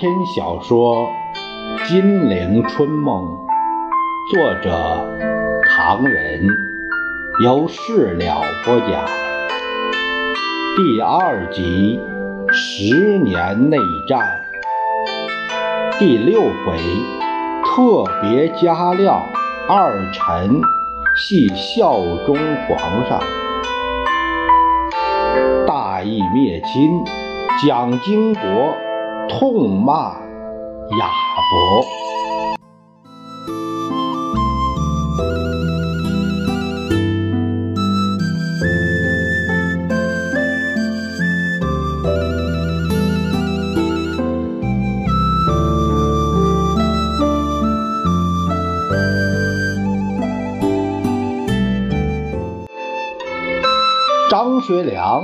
篇小说《金陵春梦》，作者唐人，由事了播讲。第二集：十年内战。第六回：特别加料，二臣系效忠皇上。大义灭亲，蒋经国。痛骂亚伯。张学良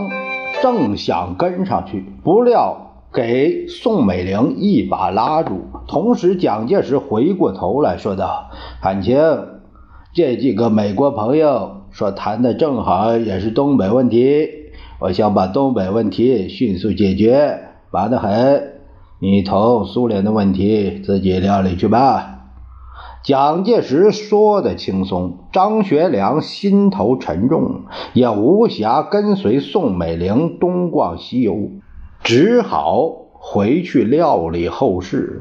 正想跟上去，不料。给宋美龄一把拉住，同时蒋介石回过头来说道：“汉卿，这几个美国朋友说谈的正好也是东北问题，我想把东北问题迅速解决，忙得很。你同苏联的问题自己料理去吧。”蒋介石说的轻松，张学良心头沉重，也无暇跟随宋美龄东逛西游。只好回去料理后事。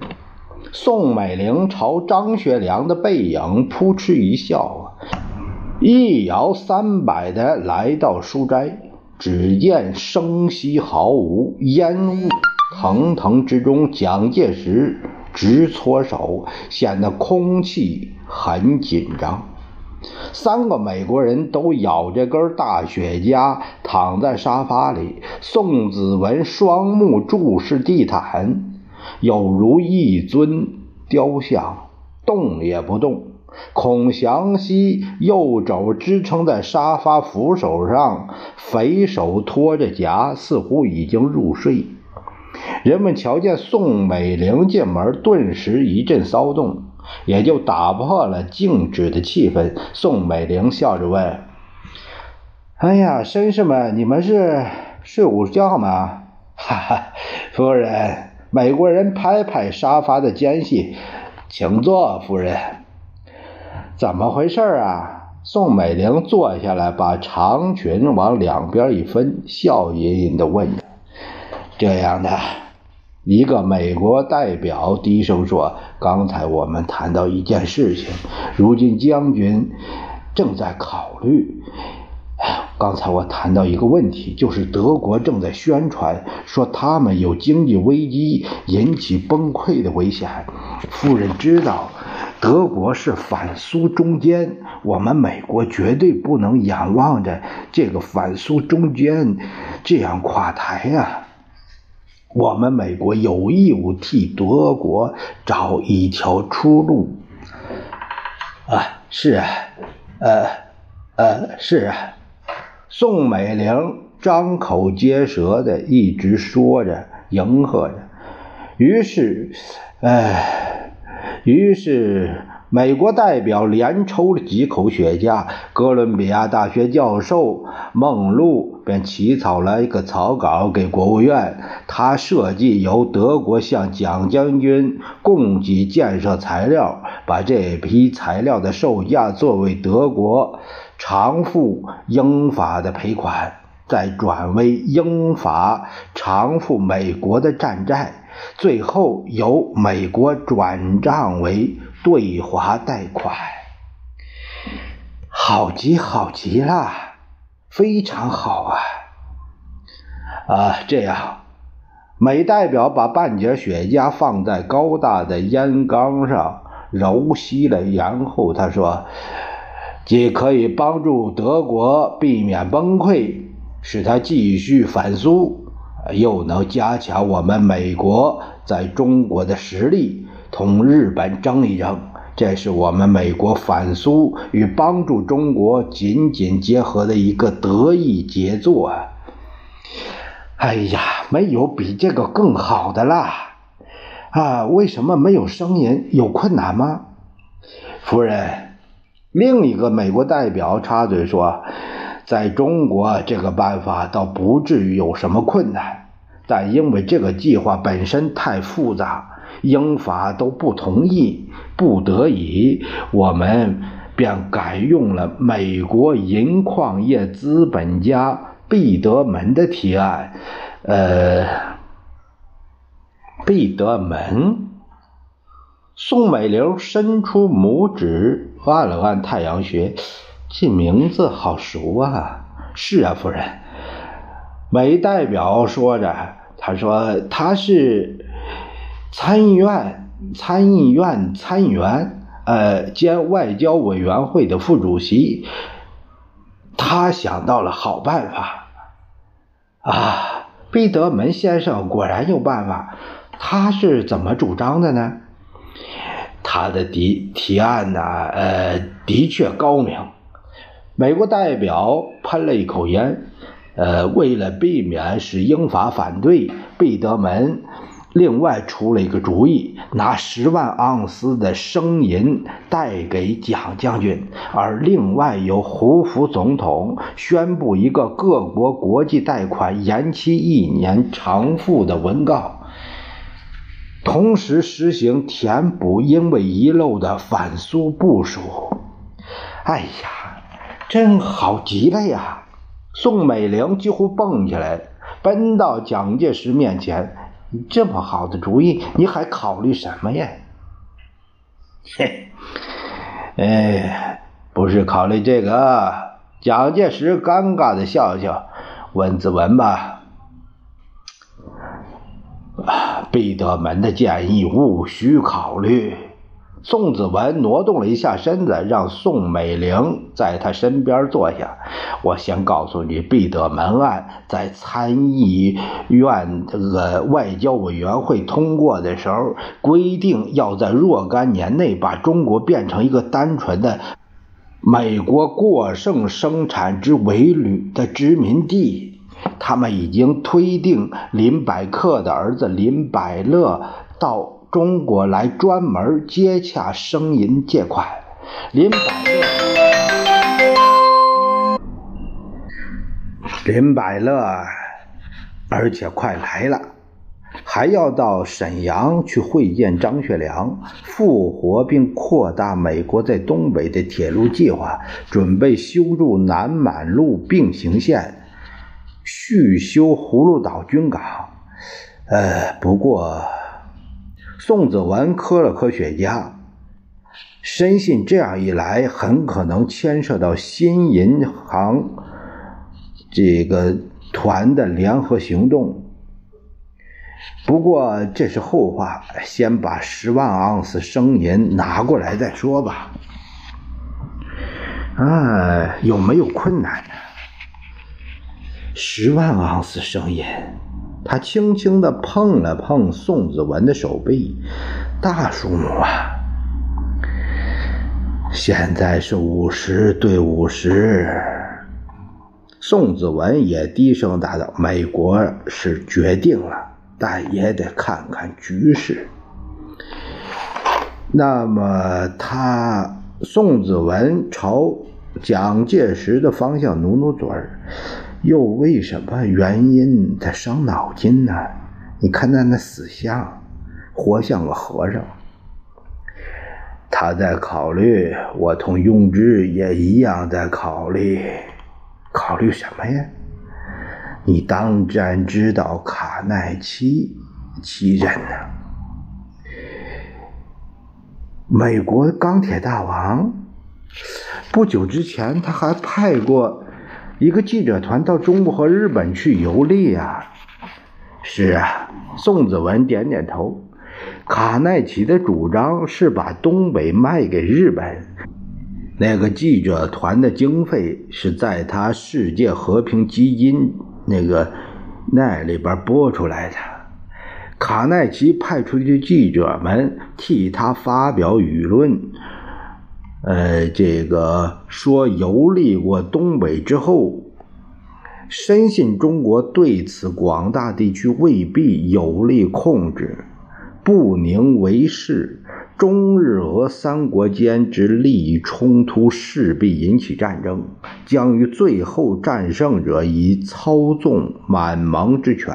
宋美龄朝张学良的背影扑哧一笑，一摇三摆的来到书斋。只见声息毫无，烟雾腾腾之中，蒋介石直搓手，显得空气很紧张。三个美国人都咬着根大雪茄，躺在沙发里。宋子文双目注视地毯，有如一尊雕像，动也不动。孔祥熙右肘支撑在沙发扶手上，肥手托着夹，似乎已经入睡。人们瞧见宋美龄进门，顿时一阵骚动。也就打破了静止的气氛。宋美龄笑着问：“哎呀，绅士们，你们是睡午觉吗？”“ 哈哈，夫人。”美国人拍拍沙发的间隙，“请坐，夫人。”“怎么回事啊？”宋美龄坐下来，把长裙往两边一分，笑吟吟地问着：“这样的。”一个美国代表低声说：“刚才我们谈到一件事情，如今将军正在考虑。刚才我谈到一个问题，就是德国正在宣传说他们有经济危机引起崩溃的危险。夫人知道，德国是反苏中间，我们美国绝对不能仰望着这个反苏中间这样垮台呀。”我们美国有义务替德国找一条出路。啊，是啊，呃，呃，是啊。宋美龄张口结舌的一直说着，迎合着。于是，哎，于是。美国代表连抽了几口雪茄，哥伦比亚大学教授孟露便起草了一个草稿给国务院。他设计由德国向蒋将军供给建设材料，把这批材料的售价作为德国偿付英法的赔款，再转为英法偿付美国的战债，最后由美国转账为。对华贷款，好极好极了，非常好啊！啊，这样，美代表把半截雪茄放在高大的烟缸上揉吸了，然后他说：“既可以帮助德国避免崩溃，使他继续反苏，又能加强我们美国在中国的实力。”同日本争一争，这是我们美国反苏与帮助中国紧紧结合的一个得意杰作啊！哎呀，没有比这个更好的啦！啊，为什么没有声音？有困难吗？夫人，另一个美国代表插嘴说：“在中国，这个办法倒不至于有什么困难。”但因为这个计划本身太复杂，英法都不同意，不得已，我们便改用了美国银矿业资本家毕德门的提案。呃，毕德门。宋美龄伸出拇指，按了按太阳穴，这名字好熟啊！是啊，夫人。美代表说着，他说他是参议院参议院参议员，呃，兼外交委员会的副主席。他想到了好办法啊！毕德门先生果然有办法。他是怎么主张的呢？他的提提案呢，呃，的确高明。美国代表喷了一口烟，呃，为了避免使英法反对，贝德门另外出了一个主意，拿十万盎司的生银带给蒋将军，而另外由胡佛总统宣布一个各国国际贷款延期一年偿付的文告。同时实行填补因为遗漏的反苏部署。哎呀，真好极了呀！宋美龄几乎蹦起来，奔到蒋介石面前：“这么好的主意，你还考虑什么呀？” 嘿，哎，不是考虑这个。蒋介石尴尬的笑笑，问子文吧。毕德门的建议务需考虑。宋子文挪动了一下身子，让宋美龄在他身边坐下。我先告诉你，毕德门案在参议院这个外交委员会通过的时候，规定要在若干年内把中国变成一个单纯的美国过剩生产之围旅的殖民地。他们已经推定林百克的儿子林百乐到中国来专门接洽生银借款。林百乐，林百乐，而且快来了，还要到沈阳去会见张学良，复活并扩大美国在东北的铁路计划，准备修筑南满路并行线。续修葫芦岛军港，呃，不过宋子文磕了磕雪茄，深信这样一来很可能牵涉到新银行这个团的联合行动。不过这是后话，先把十万盎司生银拿过来再说吧。啊，有没有困难呢？十万盎司生银，他轻轻地碰了碰宋子文的手臂，大数目啊！现在是五十对五十。宋子文也低声答道：“美国是决定了，但也得看看局势。”那么，他宋子文朝蒋介石的方向努努嘴儿。又为什么原因他伤脑筋呢？你看他那死相，活像个和尚。他在考虑，我同庸之也一样在考虑，考虑什么呀？你当然知道卡耐基其人呢，美国钢铁大王。不久之前，他还派过。一个记者团到中国和日本去游历呀？是啊，宋子文点点头。卡耐奇的主张是把东北卖给日本。那个记者团的经费是在他世界和平基金那个那里边拨出来的。卡耐奇派出去记者们替他发表舆论。呃，这个说游历过东北之后，深信中国对此广大地区未必有力控制，不宁为事。中日俄三国间之利益冲突势必引起战争，将于最后战胜者以操纵满蒙之权。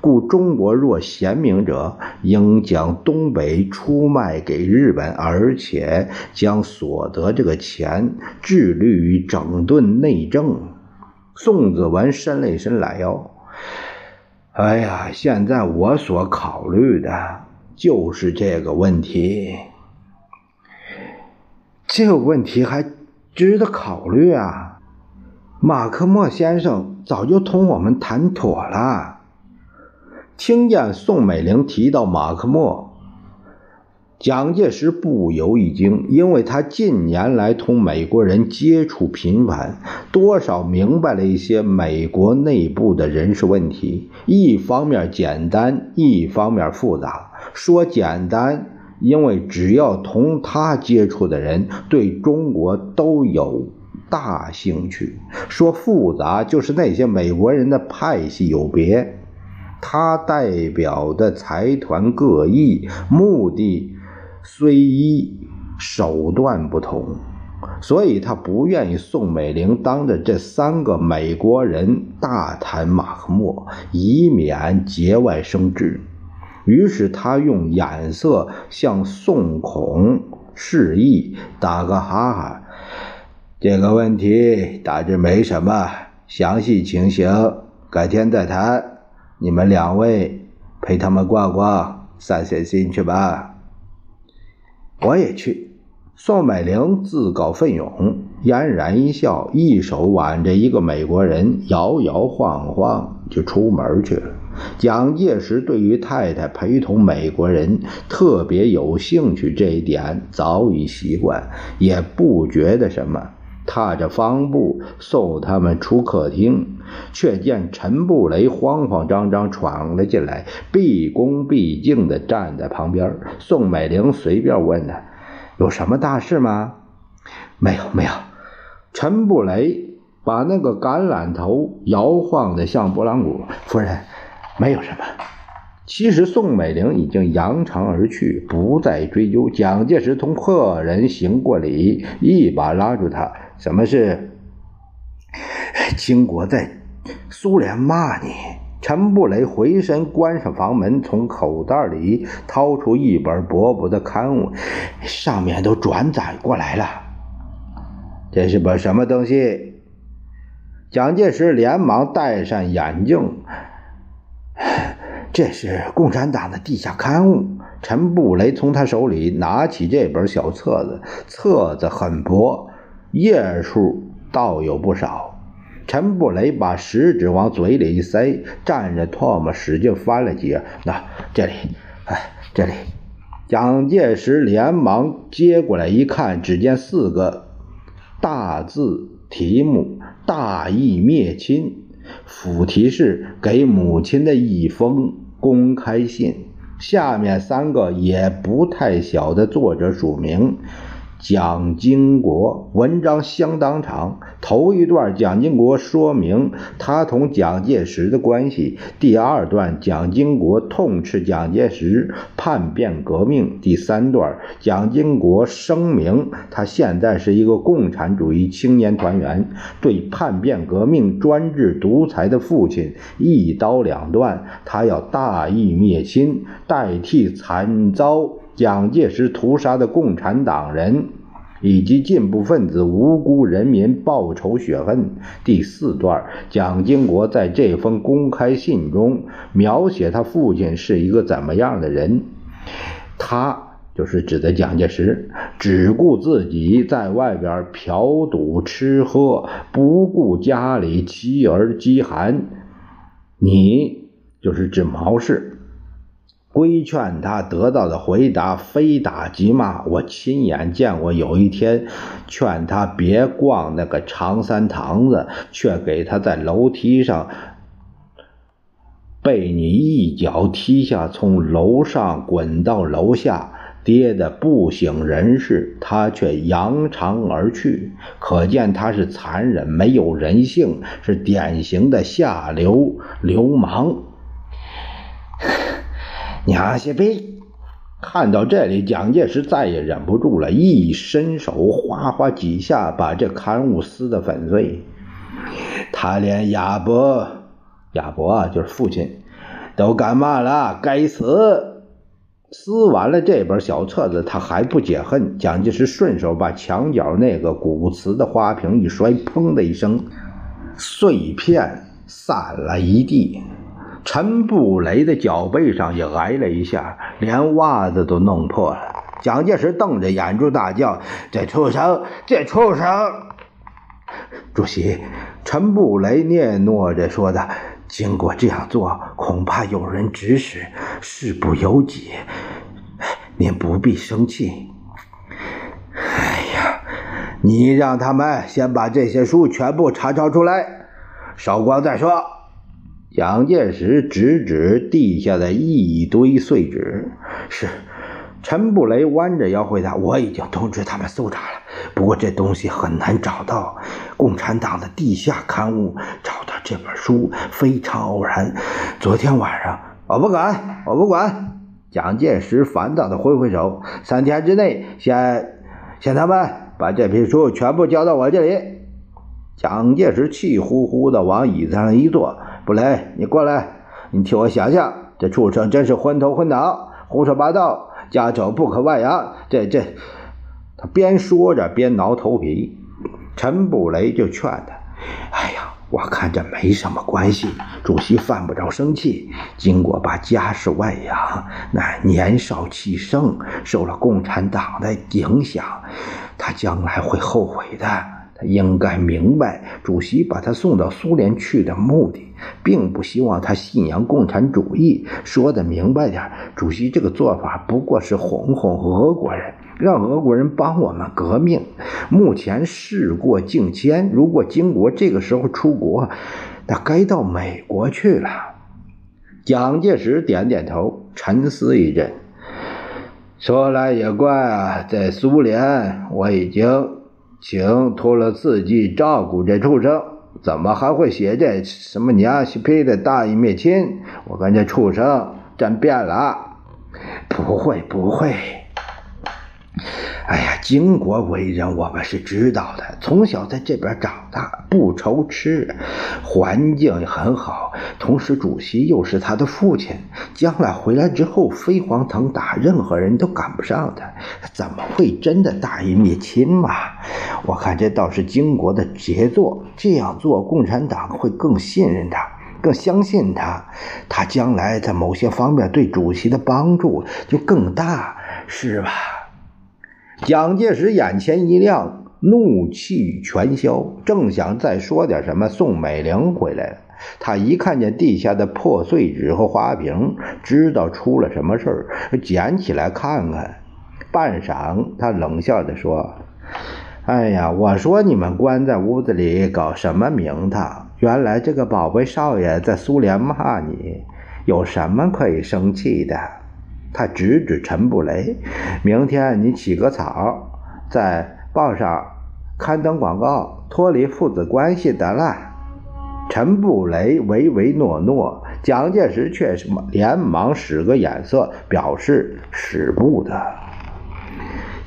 故中国若贤明者，应将东北出卖给日本，而且将所得这个钱致力于整顿内政。宋子文伸了一伸懒腰，哎呀，现在我所考虑的就是这个问题。这个问题还值得考虑啊！马克莫先生早就同我们谈妥了。听见宋美龄提到马克莫，蒋介石不由一惊，因为他近年来同美国人接触频繁，多少明白了一些美国内部的人事问题。一方面简单，一方面复杂。说简单。因为只要同他接触的人对中国都有大兴趣，说复杂就是那些美国人的派系有别，他代表的财团各异，目的虽一，手段不同，所以他不愿意宋美龄当着这三个美国人大谈马克莫，以免节外生枝。于是他用眼色向宋孔示意，打个哈哈。这个问题大致没什么，详细情形改天再谈。你们两位陪他们逛逛，散散心去吧。我也去。宋美龄自告奋勇，嫣然一笑，一手挽着一个美国人，摇摇晃晃就出门去了。蒋介石对于太太陪同美国人特别有兴趣，这一点早已习惯，也不觉得什么。踏着方步送他们出客厅，却见陈布雷慌慌张张闯了进来，毕恭毕敬地站在旁边。宋美龄随便问他：“有什么大事吗？”“没有，没有。”陈布雷把那个橄榄头摇晃得像拨浪鼓。夫人。没有什么。其实宋美龄已经扬长而去，不再追究。蒋介石同客人行过礼，一把拉住他：“什么事？” 金国在苏联骂你。陈布雷回身关上房门，从口袋里掏出一本薄薄的刊物，上面都转载过来了。这是本什么东西？蒋介石连忙戴上眼镜。这是共产党的地下刊物。陈布雷从他手里拿起这本小册子，册子很薄，页数倒有不少。陈布雷把食指往嘴里一塞，蘸着唾沫使劲翻了几页。那这里，哎，这里。蒋介石连忙接过来一看，只见四个大字题目：“大义灭亲”。副题是给母亲的一封公开信，下面三个也不太小的作者署名。蒋经国文章相当长，头一段蒋经国说明他同蒋介石的关系，第二段蒋经国痛斥蒋介石叛变革命，第三段蒋经国声明他现在是一个共产主义青年团员，对叛变革命、专制独裁的父亲一刀两断，他要大义灭亲，代替惨遭。蒋介石屠杀的共产党人以及进步分子无辜人民报仇雪恨。第四段，蒋经国在这封公开信中描写他父亲是一个怎么样的人。他就是指的蒋介石，只顾自己在外边嫖赌吃喝，不顾家里妻儿饥寒。你就是指毛氏。规劝他得到的回答非打即骂。我亲眼见过，有一天劝他别逛那个长三堂子，却给他在楼梯上被你一脚踢下，从楼上滚到楼下，跌得不省人事，他却扬长而去。可见他是残忍、没有人性，是典型的下流流氓。娘些逼！看到这里，蒋介石再也忍不住了，一伸手，哗哗几下把这刊物撕得粉碎。他连亚伯，亚伯啊，就是父亲，都干嘛了？该死！撕完了这本小册子，他还不解恨。蒋介石顺手把墙角那个古瓷的花瓶一摔，砰的一声，碎片散了一地。陈布雷的脚背上也挨了一下，连袜子都弄破了。蒋介石瞪着眼珠大叫：“这畜生！这畜生！”主席，陈布雷嗫嚅着说的：“经过这样做，恐怕有人指使，事不由己。您不必生气。哎呀，你让他们先把这些书全部查抄出来，烧光再说。”蒋介石指指地下的一堆碎纸：“是。”陈布雷弯着腰回答：“我已经通知他们搜查了，不过这东西很难找到。共产党的地下刊物找到这本书非常偶然。昨天晚上，我不管，我不管。”蒋介石烦躁地挥挥手：“三天之内，先先他们把这批书全部交到我这里。”蒋介石气呼呼地往椅子上一坐：“布雷，你过来，你替我想想，这畜生真是昏头昏脑，胡说八道。”家丑不可外扬，这这，他边说着边挠头皮。陈布雷就劝他：“哎呀，我看这没什么关系，主席犯不着生气。经过把家事外扬，那年少气盛，受了共产党的影响，他将来会后悔的。”应该明白，主席把他送到苏联去的目的，并不希望他信仰共产主义。说的明白点，主席这个做法不过是哄哄俄国人，让俄国人帮我们革命。目前事过境迁，如果金国这个时候出国，那该到美国去了。蒋介石点点头，沉思一阵，说来也怪啊，在苏联我已经。请托了自己照顾这畜生，怎么还会写这什么娘西皮的大义灭亲？我跟这畜生真变了，不会不会。哎呀，金国为人我们是知道的，从小在这边长大，不愁吃，环境很好。同时，主席又是他的父亲，将来回来之后飞黄腾达，任何人都赶不上他。怎么会真的大义灭亲嘛？我看这倒是金国的杰作。这样做，共产党会更信任他，更相信他，他将来在某些方面对主席的帮助就更大，是吧？蒋介石眼前一亮，怒气全消，正想再说点什么，宋美龄回来了。他一看见地下的破碎纸和花瓶，知道出了什么事儿，捡起来看看。半晌，他冷笑着说：“哎呀，我说你们关在屋子里搞什么名堂？原来这个宝贝少爷在苏联骂你，有什么可以生气的？”他指指陈布雷：“明天你起个草，在报上刊登广告，脱离父子关系得了。”陈布雷唯唯诺诺，蒋介石却是连忙使个眼色，表示使不得。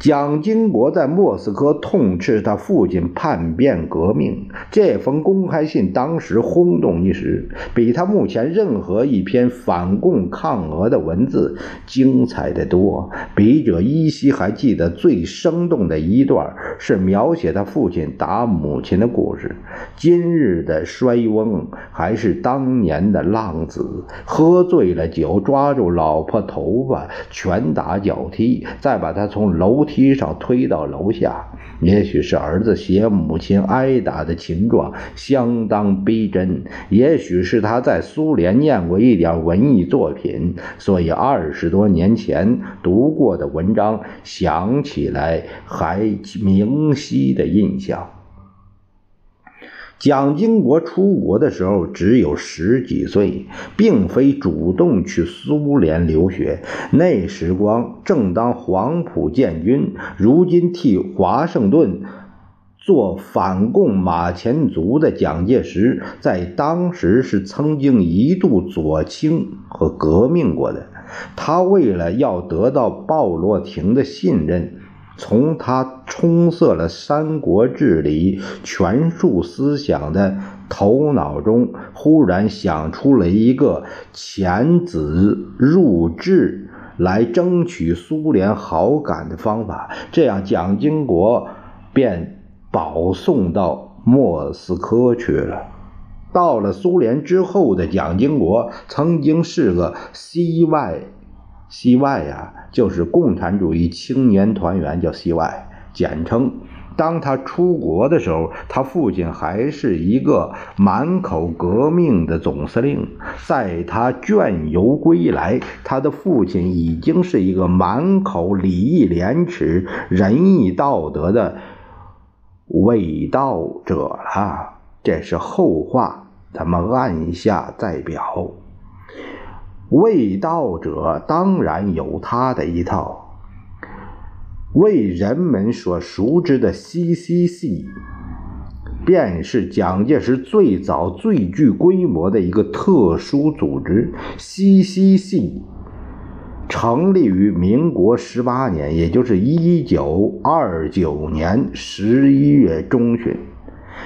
蒋经国在莫斯科痛斥他父亲叛变革命，这封公开信当时轰动一时，比他目前任何一篇反共抗俄的文字精彩的多。笔者依稀还记得最生动的一段，是描写他父亲打母亲的故事。今日的衰翁还是当年的浪子，喝醉了酒，抓住老婆头发，拳打脚踢，再把他从楼梯。梯上推到楼下，也许是儿子写母亲挨打的情状相当逼真，也许是他在苏联念过一点文艺作品，所以二十多年前读过的文章想起来还明晰的印象。蒋经国出国的时候只有十几岁，并非主动去苏联留学。那时光正当黄埔建军，如今替华盛顿做反共马前卒的蒋介石，在当时是曾经一度左倾和革命过的。他为了要得到鲍罗廷的信任。从他充塞了《三国志》里权术思想的头脑中，忽然想出了一个遣子入质来争取苏联好感的方法，这样蒋经国便保送到莫斯科去了。到了苏联之后的蒋经国，曾经是个西外。西外呀，就是共产主义青年团员，叫西外，简称。当他出国的时候，他父亲还是一个满口革命的总司令。在他倦游归来，他的父亲已经是一个满口礼义廉耻、仁义道德的伪道者了。这是后话，咱们按下再表。卫道者当然有他的一套，为人们所熟知的 CCC，便是蒋介石最早最具规模的一个特殊组织。CCC 成立于民国十八年，也就是一九二九年十一月中旬。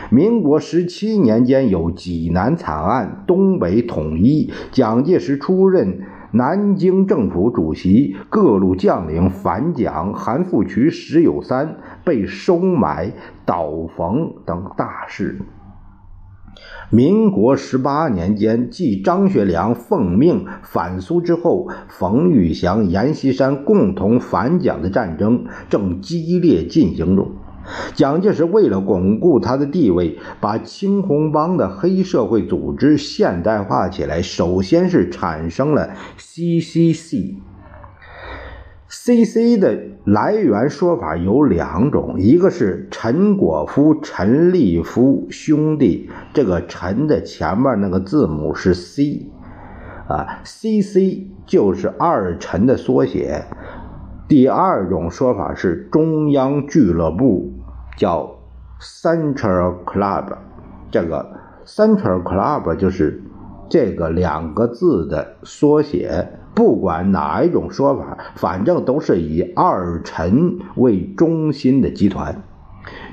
民国十七年间，有济南惨案，东北统一，蒋介石出任南京政府主席，各路将领反蒋，韩复渠、石友三被收买、倒冯等大事。民国十八年间，继张学良奉命反苏之后，冯玉祥、阎锡山共同反蒋的战争正激烈进行中。蒋介石为了巩固他的地位，把青红帮的黑社会组织现代化起来。首先是产生了 CCC。CC 的来源说法有两种，一个是陈果夫、陈立夫兄弟，这个陈的前面那个字母是 C，啊，CC 就是二陈的缩写。第二种说法是中央俱乐部。叫 Central Club，这个 Central Club 就是这个两个字的缩写。不管哪一种说法，反正都是以二陈为中心的集团。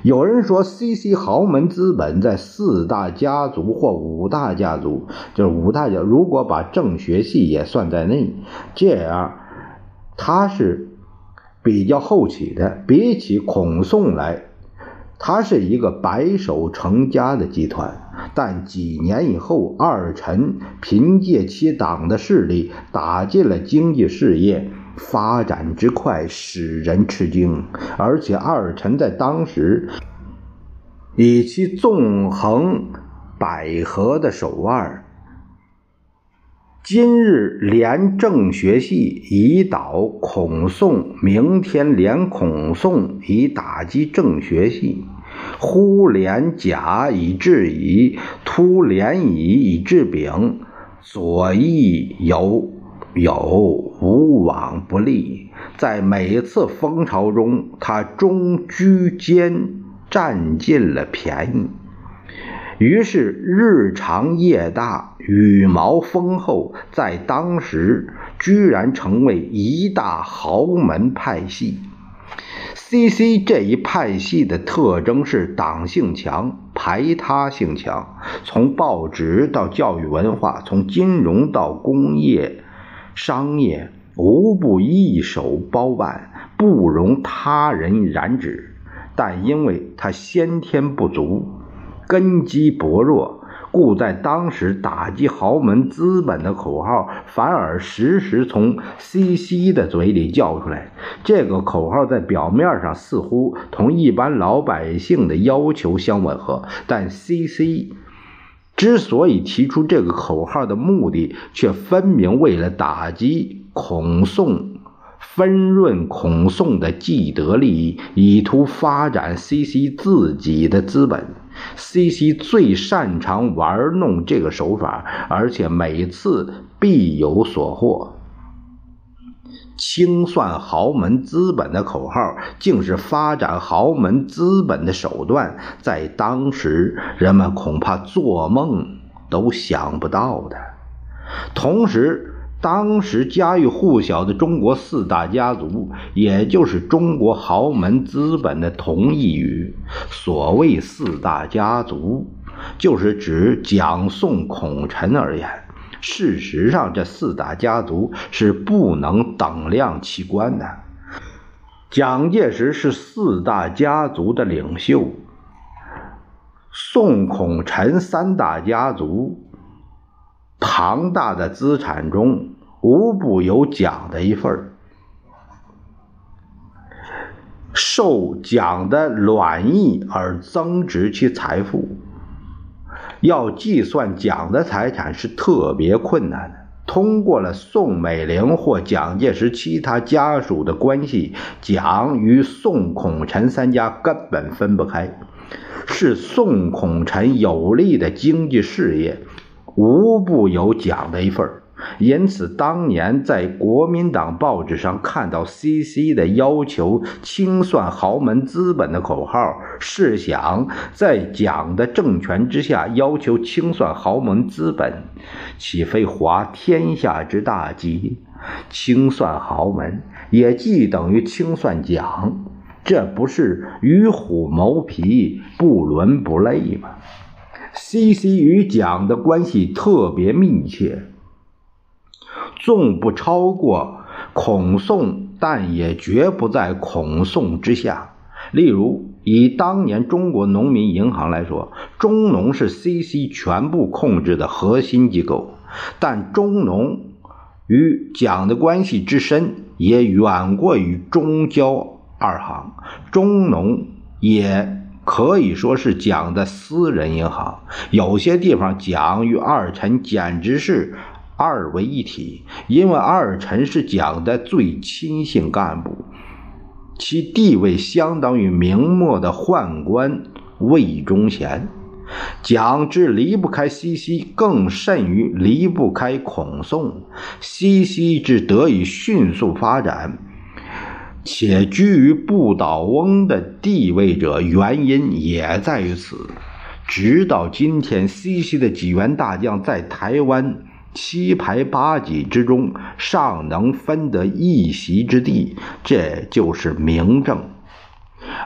有人说，CC 豪门资本在四大家族或五大家族，就是五大家，如果把政学系也算在内，这样它是比较后起的，比起孔宋来。他是一个白手成家的集团，但几年以后，二陈凭借其党的势力打进了经济事业，发展之快使人吃惊。而且二陈在当时以其纵横捭阖的手腕，今日连政学系以倒孔宋，明天连孔宋以打击政学系。忽连甲以制乙，突连乙以制丙，左翼有有无往不利。在每次风潮中，他终居间，占尽了便宜。于是日长夜大，羽毛丰厚，在当时居然成为一大豪门派系。C.C. 这一派系的特征是党性强、排他性强，从报纸到教育文化，从金融到工业、商业，无不一手包办，不容他人染指。但因为他先天不足，根基薄弱。故在当时打击豪门资本的口号，反而时时从 C.C. 的嘴里叫出来。这个口号在表面上似乎同一般老百姓的要求相吻合，但 C.C. 之所以提出这个口号的目的，却分明为了打击孔宋。分润孔宋的既得利益，以图发展 C.C. 自己的资本。C.C. 最擅长玩弄这个手法，而且每次必有所获。清算豪门资本的口号，竟是发展豪门资本的手段，在当时人们恐怕做梦都想不到的。同时。当时家喻户晓的中国四大家族，也就是中国豪门资本的同义语。所谓四大家族，就是指蒋、宋、孔、陈而言。事实上，这四大家族是不能等量齐观的。蒋介石是四大家族的领袖，宋、孔、陈三大家族庞大的资产中。无不有蒋的一份受蒋的卵意而增值其财富。要计算蒋的财产是特别困难的。通过了宋美龄或蒋介石其他家属的关系，蒋与宋、孔、陈三家根本分不开，是宋、孔、陈有利的经济事业，无不有蒋的一份儿。因此，当年在国民党报纸上看到 C.C. 的要求清算豪门资本的口号，试想，在蒋的政权之下要求清算豪门资本，岂非滑天下之大稽？清算豪门，也即等于清算蒋，这不是与虎谋皮，不伦不类吗？C.C. 与蒋的关系特别密切。纵不超过孔宋，但也绝不在孔宋之下。例如，以当年中国农民银行来说，中农是 C.C. 全部控制的核心机构，但中农与蒋的关系之深，也远过于中交二行。中农也可以说是蒋的私人银行，有些地方蒋与二陈简直是。二为一体，因为二臣是蒋的最亲信干部，其地位相当于明末的宦官魏忠贤。蒋之离不开西西，更甚于离不开孔宋。西西之得以迅速发展，且居于不倒翁的地位者，原因也在于此。直到今天，西西的几员大将在台湾。七排八挤之中，尚能分得一席之地，这就是明证。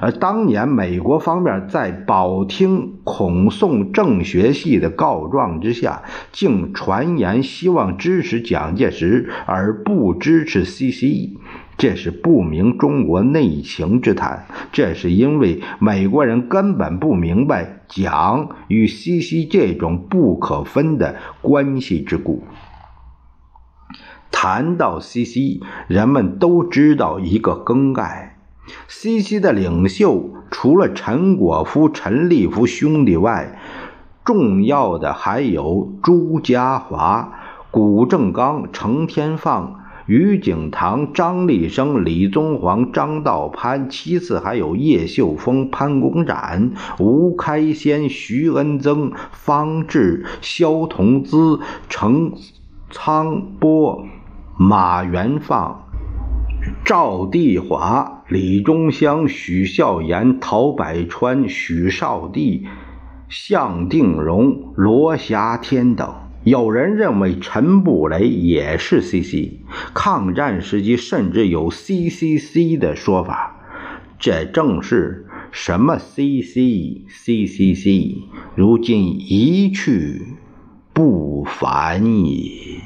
而当年美国方面在保听孔宋政学系的告状之下，竟传言希望支持蒋介石而不支持 C.C.E。这是不明中国内情之谈，这是因为美国人根本不明白蒋与西西这种不可分的关系之故。谈到西西，人们都知道一个更概：西西的领袖除了陈果夫、陈立夫兄弟外，重要的还有朱家骅、谷正刚、程天放。于景堂、张立生、李宗煌、张道攀，其次还有叶秀峰、潘公展、吴开先、徐恩曾、方志、萧同资、程苍波、马元放、赵地华、李忠香、许孝言、陶百川、许绍帝、向定荣、罗霞天等。有人认为陈布雷也是 C.C.，抗战时期甚至有 C.C.C 的说法，这正是什么 C.C.C.C.C，如今一去不返也。